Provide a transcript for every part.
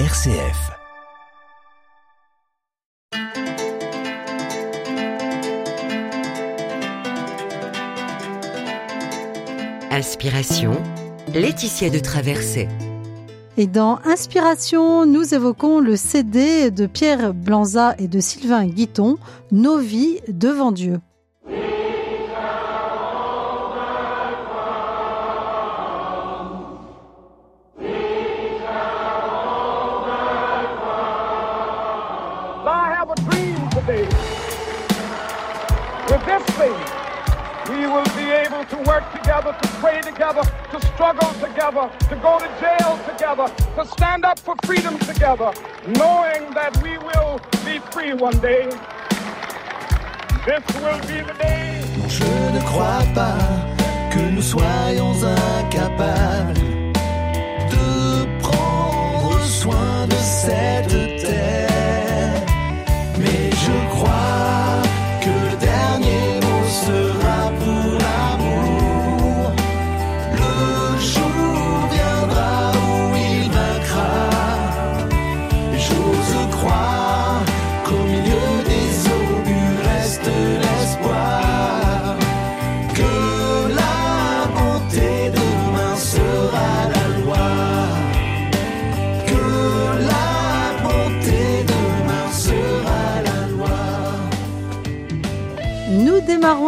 RCF. Inspiration, Laetitia de Traversée. Et dans Inspiration, nous évoquons le CD de Pierre Blanza et de Sylvain Guiton, Nos vies devant Dieu. To work together, to pray together, to struggle together, to go to jail together, to stand up for freedom together, knowing that we will be free one day. This will be the day. Non, je ne crois pas que nous soyons incapables de prendre soin de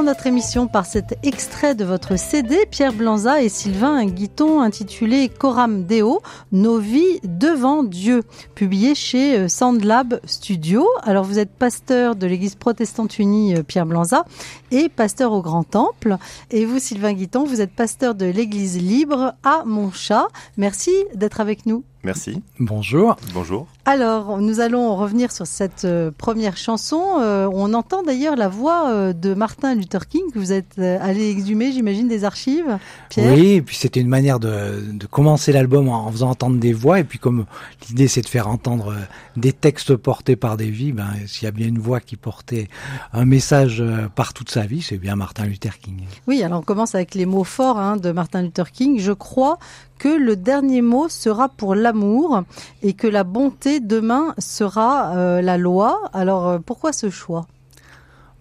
notre émission par cet extrait de votre CD, Pierre Blanza et Sylvain Guiton, intitulé Coram Deo, Nos vies devant Dieu, publié chez euh, Sandlab Studio. Alors vous êtes pasteur de l'église protestante unie euh, Pierre Blanza et pasteur au Grand Temple. Et vous, Sylvain Guiton, vous êtes pasteur de l'église libre à Montchat. Merci d'être avec nous. Merci. Bonjour. Bonjour. Alors, nous allons revenir sur cette euh, première chanson. Euh, on entend d'ailleurs la voix euh, de Martin Luther King que vous êtes euh, allé exhumer, j'imagine, des archives. Pierre? Oui, et puis c'était une manière de, de commencer l'album en, en faisant entendre des voix. Et puis comme l'idée c'est de faire entendre des textes portés par des vies, ben, s'il y a bien une voix qui portait un message euh, par toute sa vie, c'est bien Martin Luther King. Oui, alors on commence avec les mots forts hein, de Martin Luther King. Je crois que le dernier mot sera pour l'amour et que la bonté demain sera euh, la loi. Alors euh, pourquoi ce choix?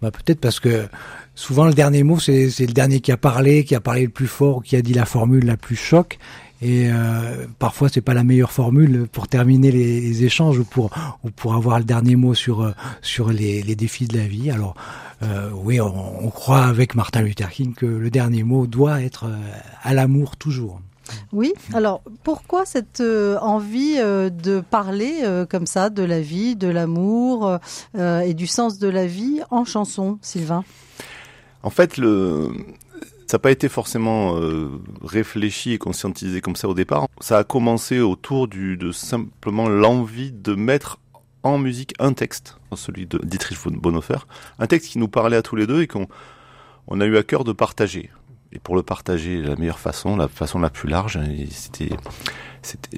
Bah, Peut-être parce que souvent le dernier mot c'est le dernier qui a parlé, qui a parlé le plus fort, qui a dit la formule la plus choc. Et euh, parfois c'est pas la meilleure formule pour terminer les, échanges ou pour ou pour avoir le dernier mot sur euh, les, défis de la vie. Alors oui, on, croit avec Martin Luther King que le dernier mot doit être à l'amour toujours. Oui, alors pourquoi cette euh, envie euh, de parler euh, comme ça de la vie, de l'amour et du sens de la vie en chanson, Sylvain? En fait, le... ça n'a pas été forcément réfléchi et conscientisé comme ça au départ. Ça a commencé autour du, de simplement l'envie de mettre en musique un texte, celui de Dietrich Bonhoeffer, un texte qui nous parlait à tous les deux et qu'on on a eu à cœur de partager. Et pour le partager de la meilleure façon, la façon la plus large, et c'était,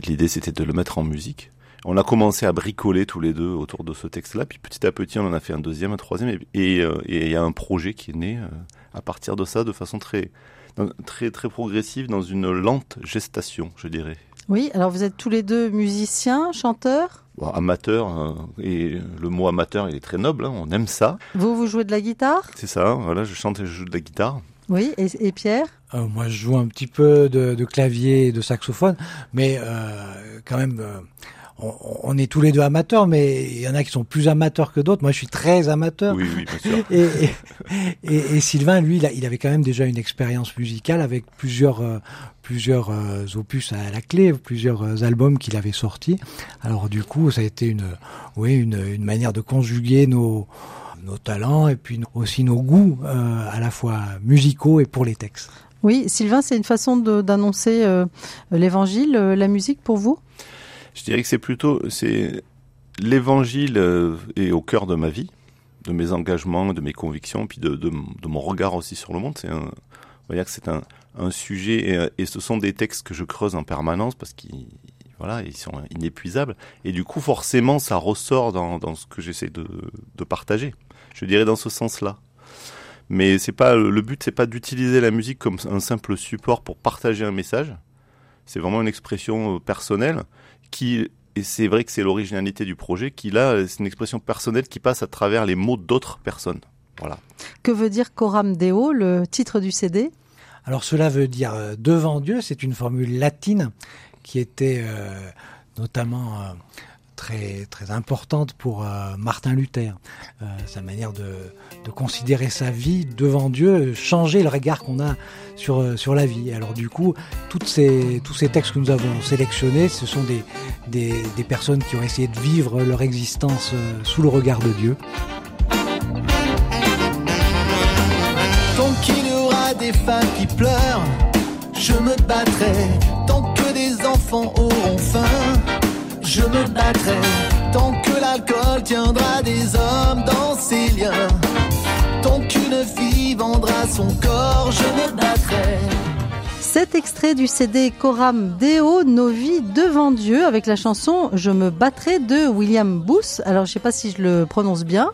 l'idée c'était de le mettre en musique. On a commencé à bricoler tous les deux autour de ce texte-là, puis petit à petit on en a fait un deuxième, un troisième, et euh, il y a un projet qui est né euh, à partir de ça de façon très, très, très progressive, dans une lente gestation, je dirais. Oui, alors vous êtes tous les deux musiciens, chanteurs? Bon, amateur, euh, et le mot amateur il est très noble, hein, on aime ça, Vous, vous jouez de la guitare? C'est ça, hein, voilà, je chante et je joue de la guitare. Oui, et, et Pierre? Euh, moi, je joue un petit peu de, de clavier et de saxophone, mais euh, quand même, euh, on, on est tous les deux amateurs, mais il y en a qui sont plus amateurs que d'autres. Moi, je suis très amateur. Oui, oui, bien sûr. Et, et, et- et Sylvain, lui, il, a- il avait quand même déjà une expérience musicale avec plusieurs euh, plusieurs euh, opus à la clé, plusieurs euh, albums qu'il avait sortis. Alors du coup, ça a été une oui une, une manière de conjuguer nos nos talents et puis aussi nos goûts euh, à la fois musicaux et pour les textes. Oui, Sylvain, c'est une façon d'annoncer euh, l'évangile, euh, la musique pour vous? Je dirais que c'est plutôt c'est l'évangile euh, est au cœur de ma vie, de mes engagements, de mes convictions, puis de, de, de mon regard aussi sur le monde. C'est un, on va dire que c'est un, un sujet et, et ce sont des textes que je creuse en permanence parce qu'ils voilà, ils sont inépuisables et du coup forcément ça ressort dans, dans ce que j'essaie de, de partager. Je dirais dans ce sens-là. Mais c'est pas le but, c'est pas d'utiliser la musique comme un simple support pour partager un message. C'est vraiment une expression euh, personnelle qui Et c'est vrai que c'est l'originalité du projet qui là, c'est une expression personnelle qui passe à travers les mots d'autres personnes. Voilà. Que veut dire Coram Deo, le titre du CD Alors cela veut dire euh, devant Dieu, c'est une formule latine qui était euh, notamment euh, très très importante pour euh, Martin Luther. Euh, sa manière de, de considérer sa vie devant Dieu, changer le regard qu'on a sur euh, sur la vie. Alors du coup, toutes ces tous ces textes que nous avons sélectionnés, ce sont des des, des personnes qui ont essayé de vivre leur existence sous le regard de Dieu. Tant qu'il y aura des femmes qui pleurent, je me battrai. Tant que des enfants auront faim, je me battrai. Tant que l'alcool tiendra des hommes dans ses liens. Tant qu'une fille vendra son corps, je me battrai. Cet extrait du CD Coram Deo, Nos vies devant Dieu, avec la chanson Je me battrai de William Booth. Alors, je sais pas si je le prononce bien.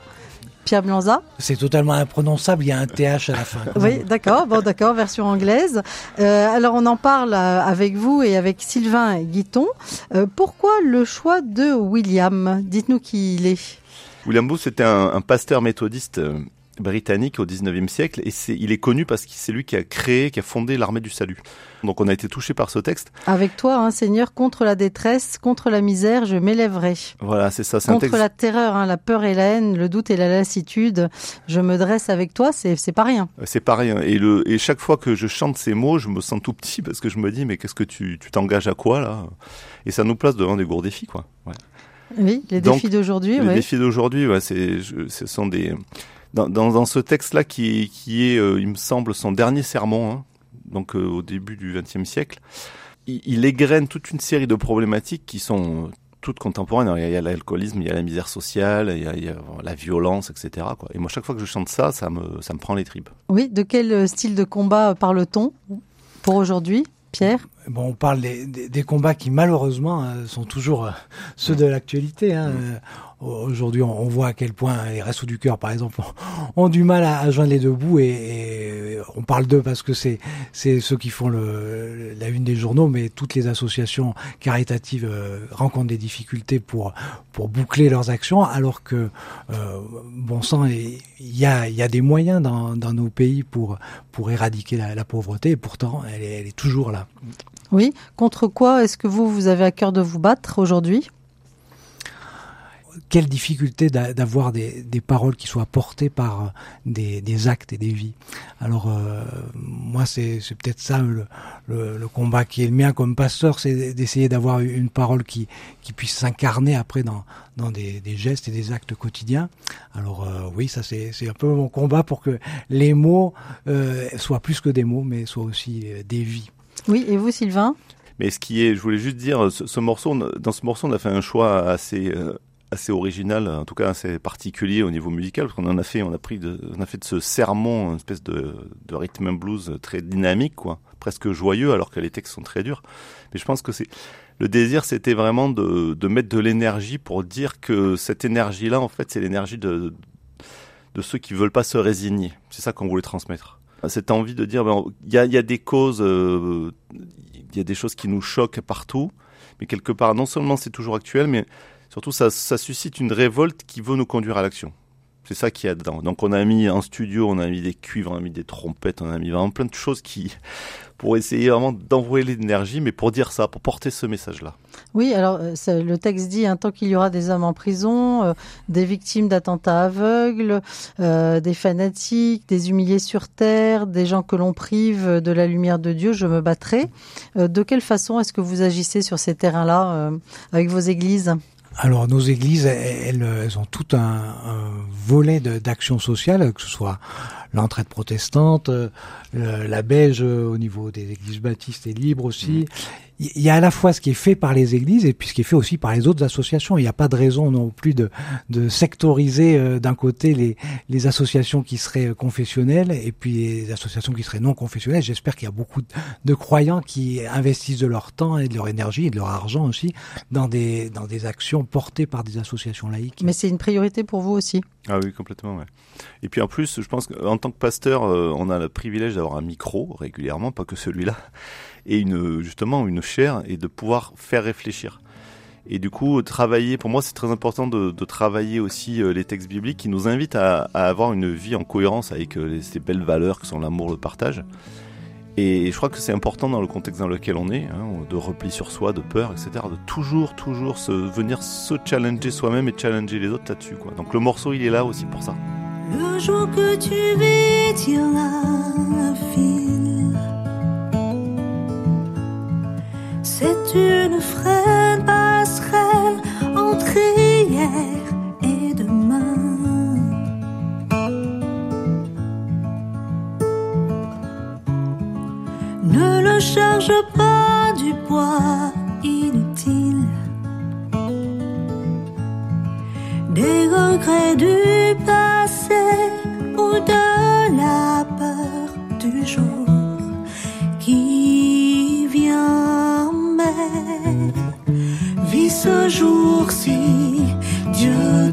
Pierre Blanza C'est totalement imprononçable, il y a un TH à la fin. Oui, d'accord. Bon, d'accord, version anglaise. Euh, alors, on en parle euh, avec vous et avec Sylvain Guiton. Euh, pourquoi le choix de William? Dites-nous qui il est. William Booth était un, un pasteur méthodiste euh, britannique au 19e siècle et c'est, il est connu parce que c'est lui qui a créé, qui a fondé l'armée du salut. Donc on a été touché par ce texte. Avec toi, hein, Seigneur, contre la détresse, contre la misère, je m'élèverai. Voilà, c'est ça. C'est un Contre texte. la terreur, hein, la peur et la haine, le doute et la lassitude, je me dresse avec toi, c'est c'est pas rien. C'est pareil. hein. Et, le, et chaque fois que je chante ces mots, je me sens tout petit parce que je me dis, mais qu'est-ce que tu tu t'engages à quoi là? Et ça nous place devant des gros défis, quoi. Ouais. Oui, les Donc, défis d'aujourd'hui, Les défis d'aujourd'hui, ouais, c'est, je- ce sont des dans, ce texte-là qui, est, euh, il me semble, son dernier sermon, hein, donc euh, au début du XXe siècle, il, il égrène toute une série de problématiques qui sont euh, toutes contemporaines. Il y a- l'alcoolisme, il y a la misère sociale, il y a, la violence, etc. Et moi, chaque fois que je chante ça, ça me, ça me prend les tripes. Oui, de quel style de combat parle-t-on pour aujourd'hui, Pierre? Bon, on parle des, des- des combats qui malheureusement euh, sont toujours euh, ceux de l'actualité. Hein. Euh, Aujourd'hui, on, on voit à quel point les Restos du Cœur, par exemple, ont, ont du mal à, à joindre les deux bouts et, et on parle d'eux parce que c'est c'est ceux qui font le, la une des journaux, mais toutes les associations caritatives euh, rencontrent des difficultés pour pour boucler leurs actions, alors que euh, bon sang, il y a il y a des moyens dans, dans nos pays pour pour éradiquer la, la pauvreté et pourtant elle est, elle est toujours là. Oui, contre quoi est-ce que vous, avez à cœur de vous battre aujourd'hui? Quelle difficulté d'a- d'avoir des, paroles qui soient portées par euh, des, actes et des vies. Alors euh, moi c'est peut-être ça le, combat qui est le mien comme pasteur, c'est d'essayer d'avoir une parole qui, puisse s'incarner après dans, des, gestes et des actes quotidiens. Alors euh, oui, ça c'est un peu mon combat pour que les mots soient plus que des mots, mais soient aussi des vies. Oui, et vous, Sylvain? Mais ce qui est, je voulais juste dire, ce, ce morceau, dans ce morceau, on a fait un choix assez, euh, assez original, en tout cas assez particulier au niveau musical, parce qu'on en a fait, on a pris, de, on a fait de ce sermon une espèce de, de rhythm and blues très dynamique, quoi, presque joyeux, alors que les textes sont très durs. Mais je pense que c'est le désir, c'était vraiment de, de mettre de l'énergie pour dire que cette énergie-là, en fait, c'est l'énergie de, de ceux qui veulent pas se résigner. C'est ça qu'on voulait transmettre. Cette envie de dire, ben, il y, a, des causes, euh, il y a des choses qui nous choquent partout, mais quelque part, non seulement c'est toujours actuel, mais surtout ça suscite une révolte qui veut nous conduire à l'action. C'est ça qu'il y a dedans. Donc on a mis en studio, on a mis des cuivres, on a mis des trompettes, on a mis vraiment plein de choses qui, pour essayer vraiment d'envoyer l'énergie, mais pour dire ça, pour porter ce message-là. Oui, alors euh, le texte dit un tant qu'il y aura des hommes en prison, euh, des victimes d'attentats aveugles, euh, des fanatiques, des humiliés sur terre, des gens que l'on prive de la lumière de Dieu, je me battrai. De quelle façon est-ce que vous agissez sur ces terrains-là avec vos églises? Alors nos églises, elles, elles ont tout un, un volet d'action sociale, que ce soit l'entraide protestante, euh, la beige euh, au niveau des églises baptistes et libres aussi. Il y a à la fois ce qui est fait par les églises et puis ce qui est fait aussi par les autres associations. Il n'y a pas de raison non plus de, de sectoriser euh, d'un côté les, les associations qui seraient confessionnelles et puis les associations qui seraient non confessionnelles. J'espère qu'il y a beaucoup de, de croyants qui investissent de leur temps et de leur énergie et de leur argent aussi dans des, dans des actions portées par des associations laïques. Mais c'est une priorité pour vous aussi. Ah oui, complètement, ouais. Et puis en plus, je pense qu'en tant que pasteur, euh, on a le privilège d'avoir un micro régulièrement, pas que celui-là, et une, justement une chair, et de pouvoir faire réfléchir. Et du coup, travailler, pour moi, c'est très important de, travailler aussi euh, les textes bibliques qui nous invitent à, à avoir une vie en cohérence avec euh, ces belles valeurs que sont l'amour, le partage. Et je crois que c'est important dans le contexte dans lequel on est, hein, de repli sur soi, de peur, etc., de toujours, toujours se, venir se challenger soi-même et challenger les autres là-dessus. Donc le morceau, il est là aussi pour ça. Le jour que tu. C'est une frêne passerelle hier pas du poids inutile. Des regrets du passé ou de la peur du jour qui vient. Mais vis ce jour-ci, Dieu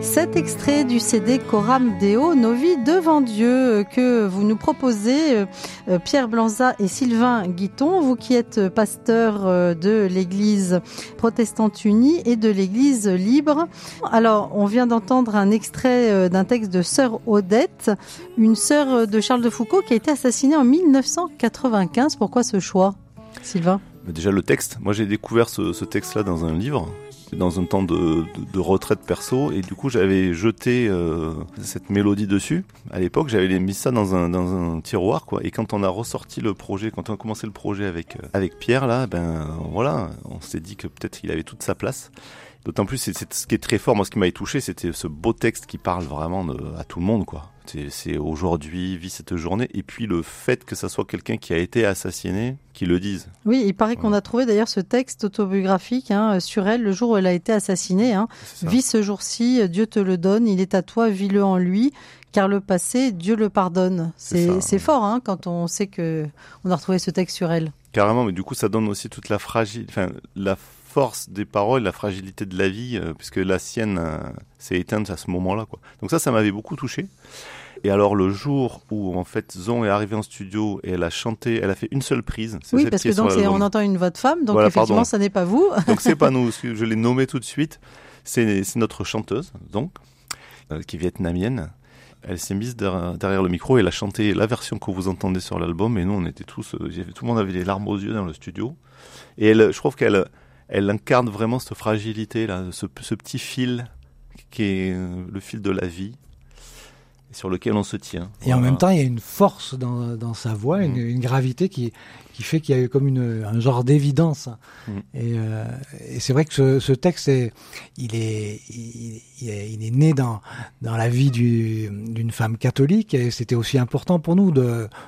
Cet extrait du CD Coram Deo, Nos vies devant Dieu, euh, que vous nous proposez, euh, euh, Pierre Blanza et Sylvain Guiton, vous qui êtes pasteur de l'Église protestante unie et de l'Église libre. Alors, on vient d'entendre un extrait d'un texte de Sœur Odette, une sœur de Charles de Foucault qui a été assassinée en 1995. Pourquoi ce choix, Sylvain? Déjà le texte, moi j'ai découvert ce texte-là dans un livre, dans un temps de, de, de retraite perso, et du coup j'avais jeté euh, cette mélodie dessus. À l'époque j'avais mis ça dans un, tiroir, quoi. Et quand on a ressorti le projet, quand on a commencé le projet avec, euh, avec Pierre, là, ben voilà, on s'est dit que peut-être il avait toute sa place. D'autant plus, c'est ce qui est très fort. Moi, ce qui m'avait touché, c'était ce beau texte qui parle vraiment de, à tout le monde, quoi. C'est- C'est aujourd'hui, vit cette journée. Et puis le fait que ça soit quelqu'un qui a été assassiné, qui le dise. Oui, il paraît qu'on a trouvé d'ailleurs ce texte autobiographique hein, sur elle le jour où elle a été assassinée. Hein. Vis ce jour-ci, Dieu te le donne, il est à toi, vis-le en lui, car le passé, Dieu le pardonne. C'est fort hein, quand on sait que on a retrouvé ce texte sur elle. Carrément, mais du coup, ça donne aussi toute la fragile, enfin, la force des paroles, la fragilité de la vie, euh, puisque la sienne euh, s'est éteinte à ce moment-là, quoi. Donc ça, ça m'avait beaucoup touché. Et alors, le jour où, en fait, Zon est arrivée en studio et elle a chanté, elle a fait une seule prise. c'est Oui, parce que donc on entend une voix de femme, donc Voilà, effectivement, pardon. ça n'est pas vous. Donc c'est pas nous, je l'ai nommé tout de suite. C'est c'est notre chanteuse, donc, euh, qui est vietnamienne. Elle s'est mise derrière, derrière le micro et elle a chanté la version que vous entendez sur l'album. Et nous, on était tous, euh, tout le monde avait les larmes aux yeux dans le studio. Et elle, je trouve qu'elle, elle incarne vraiment cette fragilité là, ce, ce petit fil qui est euh, le fil de la vie, sur lequel on se tient. Et en même temps, il y a une force dans, dans sa voix, une, Mm. une gravité qui, qui fait qu'il y a comme une, un genre d'évidence. Mm. Et, euh, et c'est vrai que ce, ce texte, est, il, est, il, il est, il est né dans, dans la vie du- d'une femme catholique. Et c'était aussi important pour nous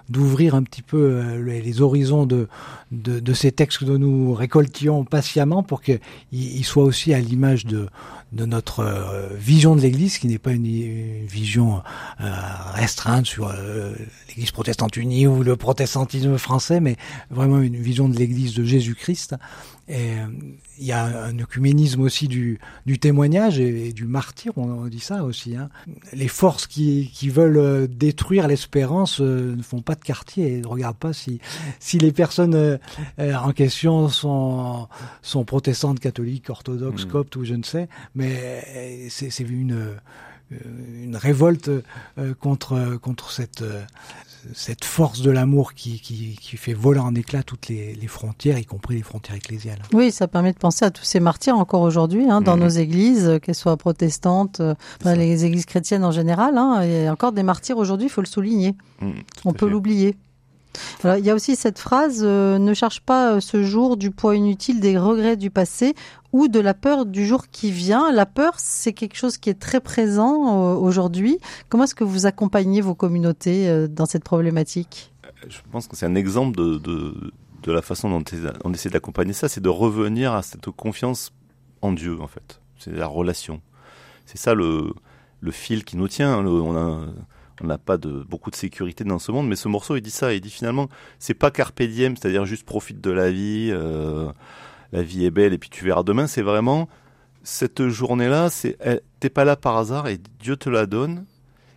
d'ouvrir un petit peu euh, les, les horizons de, de, de ces textes que nous récoltions patiemment pour qu'ils ils soient aussi à l'image de, de notre euh, vision de l'Église, qui n'est pas une, une vision restreinte sur euh, l'Église protestante unie ou le protestantisme français, mais vraiment une vision de l'Église de Jésus-Christ. Et euh, il y a un œcuménisme aussi du, du témoignage et, et du martyr, on, dit ça aussi. Hein. Les forces qui, qui veulent euh, détruire l'espérance euh, ne font pas de quartier et ne regardent pas si, si les personnes euh, euh, en question sont, sont protestantes, catholiques, orthodoxes, Mm. coptes ou je ne sais, mais euh, c'est c'est une, euh, une révolte euh, contre, contre cette, euh, cette force de l'amour qui, qui, qui fait voler en éclats toutes les, les frontières, y compris les frontières ecclésiales. Oui, ça permet de penser à tous ces martyrs encore aujourd'hui hein, dans Mhm. nos églises, euh, qu'elles soient protestantes, euh, ça. les églises chrétiennes en général. Hein, il y a encore des martyrs aujourd'hui, il faut le souligner. Tout On peut l'oublier. Il y a aussi cette phrase euh, ne cherche pas euh, ce jour du poids inutile des regrets du passé ou de la peur du jour qui vient. La peur, c'est quelque chose qui est très présent euh, aujourd'hui. Comment est-ce que vous accompagnez vos communautés dans cette problématique? Je pense que c'est un exemple de, de, la façon dont on essaie d'accompagner ça, c'est de revenir à cette confiance en Dieu, en fait. C'est la relation. C'est ça le, fil qui nous tient. A, on n'a pas de beaucoup de sécurité dans ce monde. Mais ce morceau, il dit ça, il dit finalement, c'est pas carpe diem, c'est-à-dire juste profite de la vie, euh, la vie est belle et puis tu verras demain. C'est vraiment cette journée-là, t'es pas là par hasard et Dieu te la donne.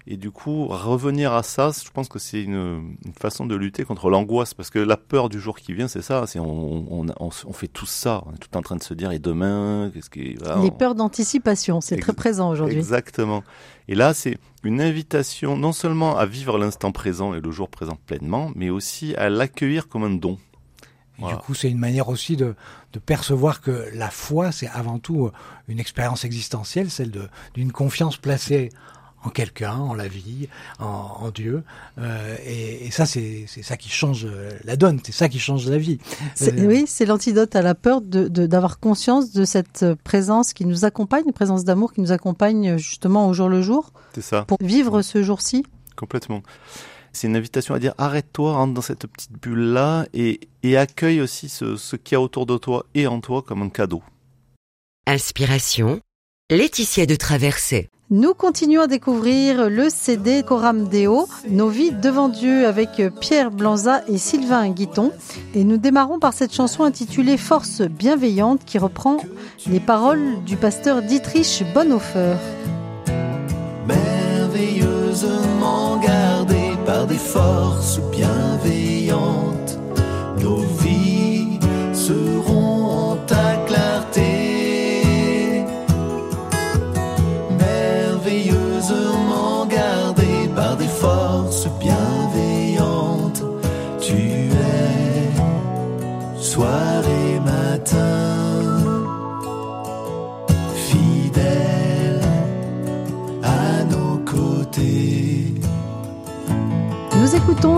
Et du coup, revenir à ça, je pense que c'est une, une, façon de lutter contre l'angoisse, parce que la peur du jour qui vient, c'est ça. C'est on, on, on, on, fait tout ça. On est tout en train de se dire et demain, qu'est-ce qui va Les peurs d'anticipation, c'est très présent aujourd'hui. Exactement. Et là, c'est une invitation non seulement à vivre l'instant présent et le jour présent pleinement, mais aussi à l'accueillir comme un don. Et voilà. du coup, c'est une manière aussi de, de, percevoir que la foi, c'est avant tout une expérience existentielle, celle d'une confiance placée en quelqu'un, en la vie, en, en Dieu. Euh, et, et, ça, c'est ça qui change la donne, c'est ça qui change la vie. Euh... Oui, c'est l'antidote à la peur d'avoir de, conscience de cette présence qui nous accompagne, une présence d'amour qui nous accompagne justement au jour le jour. C'est ça. Pour vivre ce jour-ci. Complètement. C'est une invitation à dire arrête-toi, rentre dans cette petite bulle-là et, et accueille aussi ce, ce qu'il y a autour de toi et en toi comme un cadeau. Inspiration, Laetitia de Traversée. Nous continuons à découvrir le CD Coram Deo, Nos vies devant Dieu avec Pierre Blanza et Sylvain Guiton. Et nous démarrons par cette chanson intitulée Force bienveillante qui reprend les paroles du pasteur Dietrich Bonhoeffer. Merveilleusement gardé par des forces bienveillantes, nos vies gardé par des forces bienveillantes. Tu es soir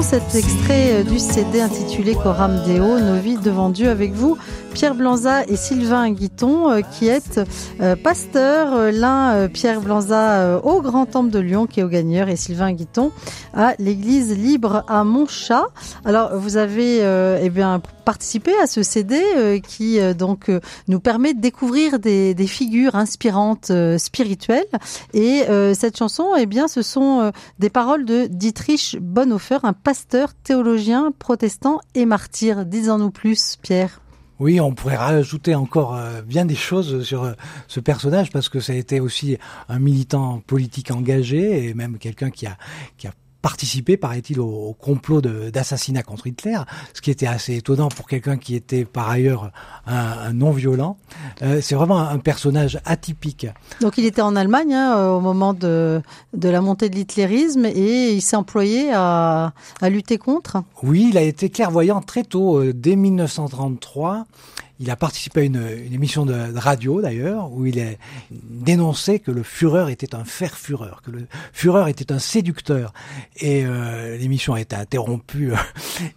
cet extrait du CD intitulé Coram Deo, Nos vies devant Dieu avec vous. Pierre Blanza et Sylvain Guiton, euh, qui est euh, pasteur. L'un, euh, Pierre Blanza, au Grand Temple de Lyon, qui est au Gagneur, et Sylvain Guiton à l'Église libre à Montchat. Alors, vous avez eh bien participé à ce CD qui donc nous permet de découvrir des, figures inspirantes spirituelles. Et cette chanson, eh bien, ce sont des paroles de Dietrich Bonhoeffer, un pasteur théologien protestant et martyr. Disons-nous plus, Pierre. Oui, on pourrait rajouter encore euh, bien des choses sur euh, ce personnage parce que ça a été aussi un militant politique engagé et même quelqu'un qui a qui a participé, paraît-il, au, au, complot d'assassinat contre Hitler, ce qui était assez étonnant pour quelqu'un qui était par ailleurs un, un non-violent. Euh, c'est vraiment un personnage atypique. Donc il était en Allemagne hein, au moment de, de la montée de l'hitlérisme et il s'est employé à, à lutter contre Oui, il a été clairvoyant très tôt, euh, dès 1933. Il a participé à une, émission de, radio d'ailleurs où il a dénoncé que le Führer était un fer-fureur, que le Führer était un séducteur. Et euh, l'émission a été interrompue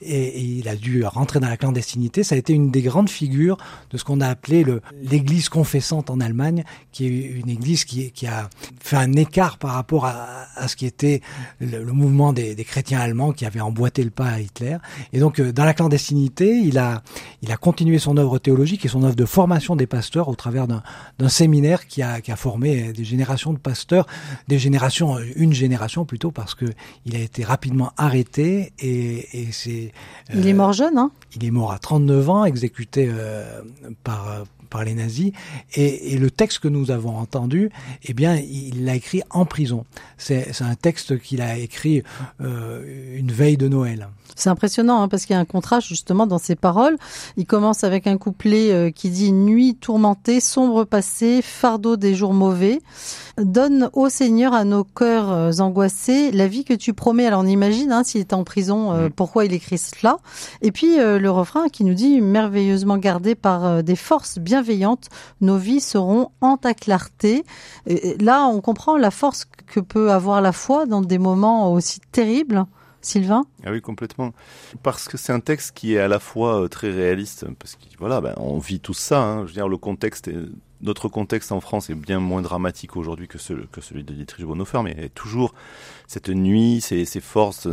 et, et, il a dû rentrer dans la clandestinité. Ça a été une des grandes figures de ce qu'on a appelé l'Église confessante en Allemagne, qui est une Église qui, a fait un écart par rapport à, ce qui était le, mouvement des, chrétiens allemands qui avaient emboîté le pas à Hitler. Et donc euh, dans la clandestinité, il a, il a continué son œuvre théologique et son œuvre de formation des pasteurs au travers d'un séminaire qui a, qui a formé des générations de pasteurs, des générations, une génération plutôt, parce que il a été rapidement arrêté et, et c'est. Il euh, est mort jeune, hein? Il est mort à 39 ans, exécuté euh, par par les nazis. Et, et, le texte que nous avons entendu, eh bien, il l'a écrit en prison. C'est un texte qu'il a écrit euh, une veille de Noël. C'est impressionnant hein, parce qu'il y a un contraste justement dans ses paroles. Il commence avec un couplet euh, qui dit Nuit tourmentée, sombre passé, fardeau des jours mauvais. Donne au Seigneur à nos cœurs euh, angoissés la vie que tu promets. Alors on imagine hein, s'il est en prison, euh, pourquoi il écrit cela. Et puis euh, le refrain qui nous dit merveilleusement gardé par des forces bienveillantes, nos vies seront en ta clarté. Et là, on comprend la force que peut avoir la foi dans des moments aussi terribles. Ah oui, complètement. Parce que c'est un texte qui est à la fois euh, très réaliste, parce que voilà, ben, on vit tout ça. Hein. Je veux dire, le contexte, notre contexte en France est bien moins dramatique aujourd'hui que, que celui de Dietrich Bonhoeffer, mais toujours cette nuit, ces, ces forces,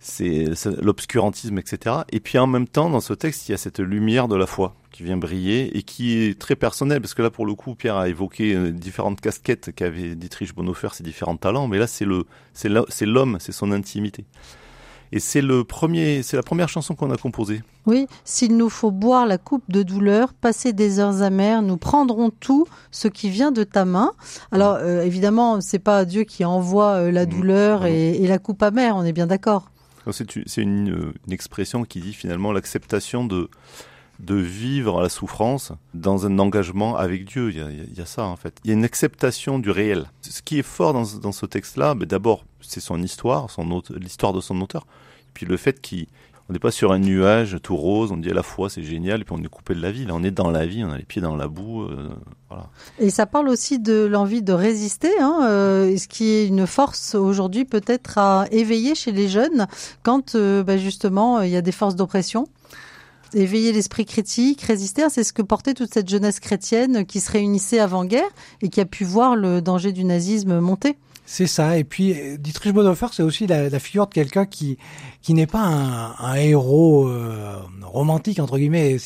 c'est l'obscurantisme, etc. Et puis en même temps, dans ce texte, il y a cette lumière de la foi qui vient briller et qui est très personnelle, parce que là, pour le coup, Pierre a évoqué euh, différentes casquettes qu'avait Dietrich Bonhoeffer, ses différents talents, mais là, c'est le, l'homme, c'est son intimité. Et c'est le premier, c'est la première chanson qu'on a composée. Oui, s'il nous faut boire la coupe de douleur, passer des heures amères, nous prendrons tout ce qui vient de ta main. Alors euh, évidemment, c'est pas Dieu qui envoie euh, la Mmh. douleur et, et la coupe amère, on est bien d'accord. C'est une, expression qui dit finalement l'acceptation de, vivre la souffrance dans un engagement avec Dieu. Il y a, ça en fait. Il y a une acceptation du réel. Ce qui est fort dans, ce- texte-là, d'abord, c'est son histoire, l'histoire de son auteur. Puis le fait qu'on n'est pas sur un nuage tout rose, on dit à la fois c'est génial, et puis on est coupé de la vie. Là, on est dans la vie, on a les pieds dans la boue. euh. Et ça parle aussi de l'envie de résister, hein, euh, ce qui est une force aujourd'hui peut-être à éveiller chez les jeunes quand euh, bah, justement il y a des forces d'oppression. Éveiller l'esprit critique, résister, c'est ce que portait toute cette jeunesse chrétienne qui se réunissait avant-guerre et qui a pu voir le danger du nazisme monter. C'est ça. Et puis, Dietrich Bonhoeffer, c'est aussi la, la figure de quelqu'un qui qui n'est pas un, un héros euh, romantique entre guillemets.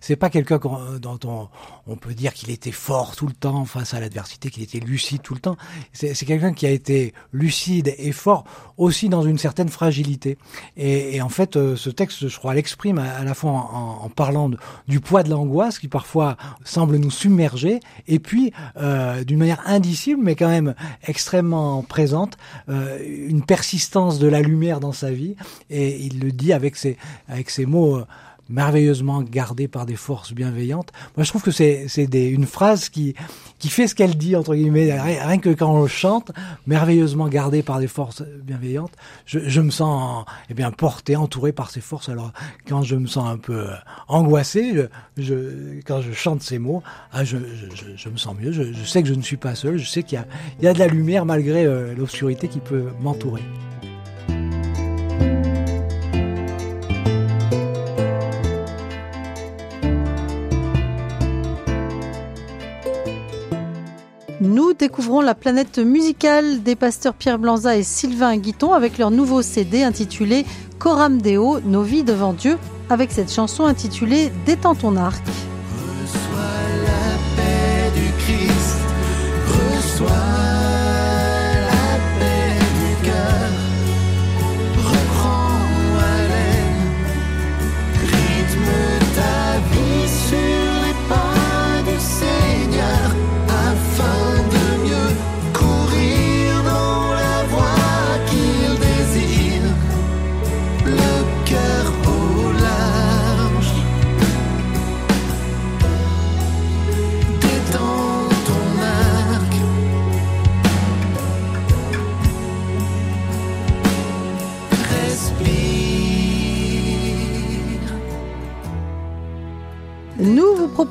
C'est pas quelqu'un dont on, on peut dire qu'il était fort tout le temps face à l'adversité, qu'il était lucide tout le temps. C'est quelqu'un qui a été lucide et fort aussi dans une certaine fragilité. Et, et en fait, euh, ce texte, je crois, l'exprime à, la fois en, en parlant du poids de l'angoisse qui parfois semble nous submerger, et puis euh, d'une manière indicible, mais quand même extrêmement présente, euh, une persistance de la lumière dans sa vie. Et il le dit avec ses, avec ses mots euh, merveilleusement gardés par des forces bienveillantes. Moi, je trouve que c'est une phrase qui qui fait ce qu'elle dit entre guillemets. Rien que quand on chante, merveilleusement gardé par des forces bienveillantes, je, je me sens eh bien porté, entouré par ces forces. Alors quand je me sens un peu angoissé, je, quand je chante ces mots, ah, je, je, me sens mieux. Je, je sais que je ne suis pas seul. Je sais qu'il y a il y a de la lumière malgré euh, l'obscurité qui peut m'entourer. Nous découvrons la planète musicale des pasteurs Pierre Blanza et Sylvain Guiton avec leur nouveau CD intitulé Coram Deo, nos vies devant Dieu, avec cette chanson intitulée Détends ton arc.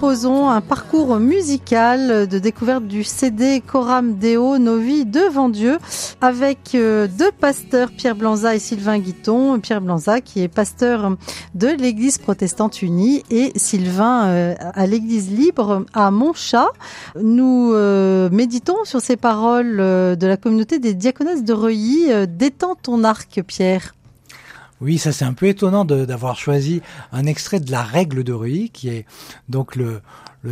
Proposons un parcours musical de découverte du CD Coram Deo, nos vies devant Dieu, avec euh, deux pasteurs, Pierre Blanza et Sylvain Guiton. Pierre Blanza qui est pasteur de l'Église protestante unie et Sylvain euh, à l'Église libre à Montchat. Nous euh, méditons sur ces paroles de la communauté des diaconesses de Reuilly. Détends ton arc, Pierre. Oui, ça c'est un peu étonnant d'avoir choisi un extrait de la règle de Reuilly, qui est donc le,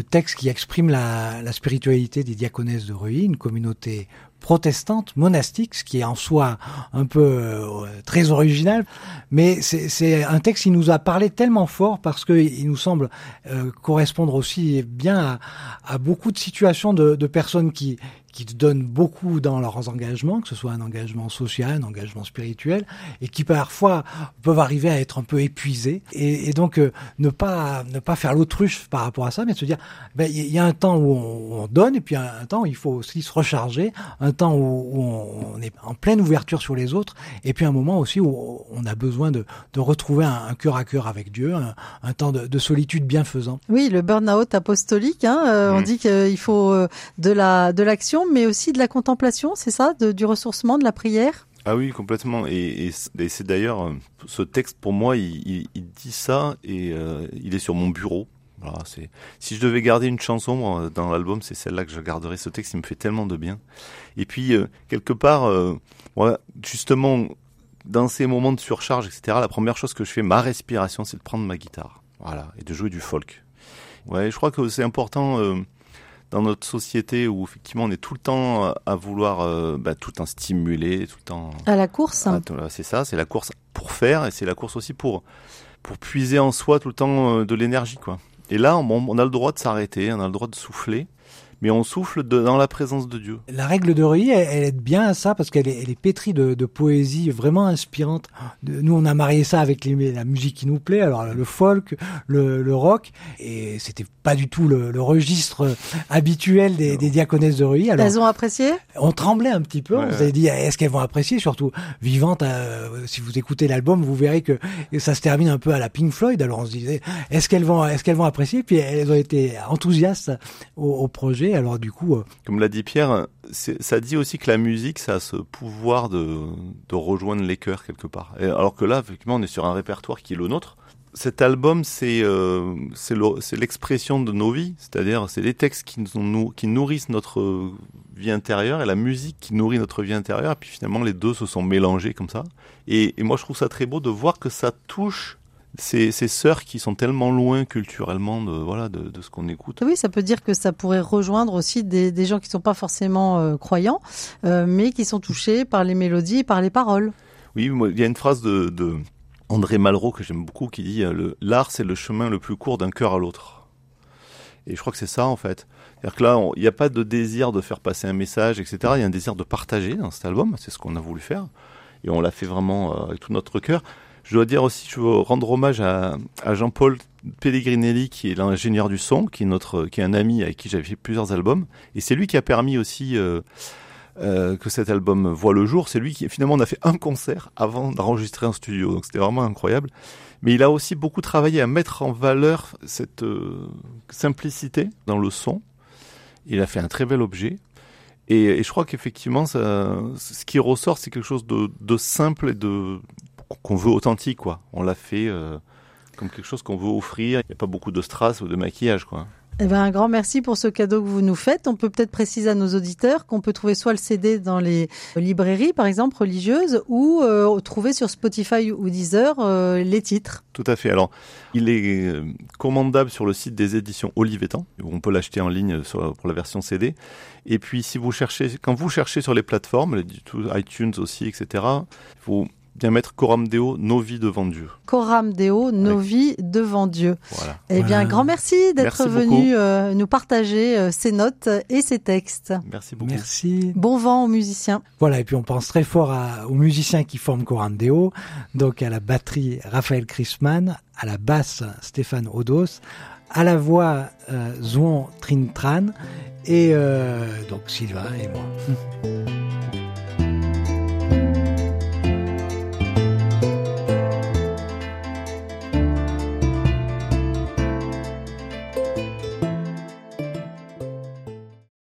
texte qui exprime la, spiritualité des diaconesses de Reuilly, une communauté protestante, monastique, ce qui est en soi un peu euh, très original, mais c'est un texte qui nous a parlé tellement fort parce que il nous semble euh, correspondre aussi bien à, à beaucoup de situations de, de personnes qui qui donnent beaucoup dans leurs engagements, que ce soit un engagement social, un engagement spirituel, et qui parfois peuvent arriver à être un peu épuisés. Et, et donc euh, ne pas ne pas faire l'autruche par rapport à ça, mais se dire, ben, il y a un temps où on, on donne, et puis un, un temps où il faut aussi se recharger, un temps où, où on, est en pleine ouverture sur les autres, et puis un moment aussi où on a besoin de, de retrouver un, un cœur à cœur avec Dieu, un, un temps de, de solitude bienfaisant. Oui, le burn-out apostolique. Hein, euh, On Mm. dit qu'il faut euh, de la de l'action, mais aussi de la contemplation, c'est ça, de- du ressourcement, de la prière? Ah oui, complètement. Et, et c- et c'est d'ailleurs, euh, ce texte, pour moi, il, il- il dit ça et euh, il est sur mon bureau. Voilà, c'est si je devais garder une chanson dans l'album, c'est celle-là que je garderais. Ce texte, il me fait tellement de bien. Et puis, euh, quelque part, euh, voilà, justement, dans ces moments de surcharge, etc., la première chose que je fais, ma respiration, c'est de prendre ma guitare. Voilà. Et de jouer du folk. Ouais, je crois que c'est important euh, dans notre société où effectivement on est tout le temps à vouloir bah, tout le temps stimuler, tout le temps. À la course. Ah, c'est ça, c'est la course pour faire et c'est la course aussi pour pour puiser en soi tout le temps de l'énergie quoi. Et là, on, a le droit de s'arrêter, on a le droit de souffler, mais on souffle de- dans la présence de Dieu. La règle de Reuilly, elle, elle aide bien à ça parce qu'elle est, elle est pétrie de, de poésie vraiment inspirante. Nous, on a marié ça avec les- la musique qui nous plaît, alors le folk, le, le rock, et c'était pas du tout le, le registre habituel des, des diaconesses de Reuilly. Alors, Elles ont apprécié? on tremblait un petit peu. Ouais, on s'est dit, est-ce qu'elles vont apprécier Surtout vivante, euh, si vous écoutez l'album, vous verrez que ça se termine un peu à la Pink Floyd. Alors on se disait, est-ce qu'elles vont, est-ce qu'elles vont apprécier? Puis elles ont été enthousiastes au, au projet. Alors du coup, euh, Comme l'a dit Pierre, ça dit aussi que la musique, ça a ce pouvoir de, de rejoindre les cœurs quelque part. Et alors que là, effectivement, on est sur un répertoire qui est le nôtre. Cet album, c'est euh, l'expression de nos vies, c'est-à-dire c'est les textes qui nous, qui nourrissent notre vie intérieure et la musique qui nourrit notre vie intérieure. Et puis finalement, les deux se sont mélangés comme ça. Et moi, je trouve ça très beau de voir que ça touche ces, ces sœurs qui sont tellement loin culturellement de voilà de, de ce qu'on écoute. Oui, ça peut dire que ça pourrait rejoindre aussi des, des gens qui ne sont pas forcément euh, croyants, euh, mais qui sont touchés par les mélodies et par les paroles. Oui, moi, il y a une phrase de, de André Malraux que j'aime beaucoup qui dit euh, l'art c'est le chemin le plus court d'un cœur à l'autre. Et je crois que c'est ça en fait. C'est-à-dire que là, il n'y a pas de désir de faire passer un message, etc. Il y a un désir de partager dans cet album. C'est ce qu'on a voulu faire. Et on l'a fait vraiment avec tout notre cœur. Je dois dire aussi, je veux rendre hommage à, Jean-Paul Pellegrinelli, qui est l'ingénieur du son, qui est notre, qui est un ami avec qui j'avais fait plusieurs albums. Et c'est lui qui a permis aussi euh, euh, que cet album voit le jour. C'est lui qui, finalement, on a fait un concert avant d'enregistrer en studio. Donc c'était vraiment incroyable. Mais il a aussi beaucoup travaillé à mettre en valeur cette euh, simplicité dans le son. Il a fait un très bel objet. Et, je crois qu'effectivement, ce qui ressort, c'est quelque chose de simple et de qu'on veut authentique, quoi. On l'a fait euh, comme quelque chose qu'on veut offrir. Il n'y a pas beaucoup de strass ou de maquillage, quoi. Eh ben, un grand merci pour ce cadeau que vous nous faites. On peut peut-être préciser à nos auditeurs qu'on peut trouver soit le CD dans les librairies, par exemple, religieuses, ou euh, trouver sur Spotify ou Deezer euh, les titres. Tout à fait. Alors, il est commandable sur le site des éditions Olivetan, où on peut l'acheter en ligne sur- pour la version CD. Et puis, si vous cherchez, quand vous cherchez sur les plateformes, iTunes aussi, etc., il faut bien mettre Coram Deo, nos vies devant Dieu. Coram Deo, nos Avec- vies devant Dieu. Voilà. Eh bien, grand merci d'être venu euh, nous partager euh, ces notes et ces textes. Merci beaucoup. merci. Bon vent aux musiciens. Voilà, et puis on pense très fort à- aux musiciens qui forment Coram Deo, donc à la batterie Raphaël Chrisman, à la basse Stéphane Odos, à la voix euh, Zouan Trintran, et euh, donc Sylvain et moi.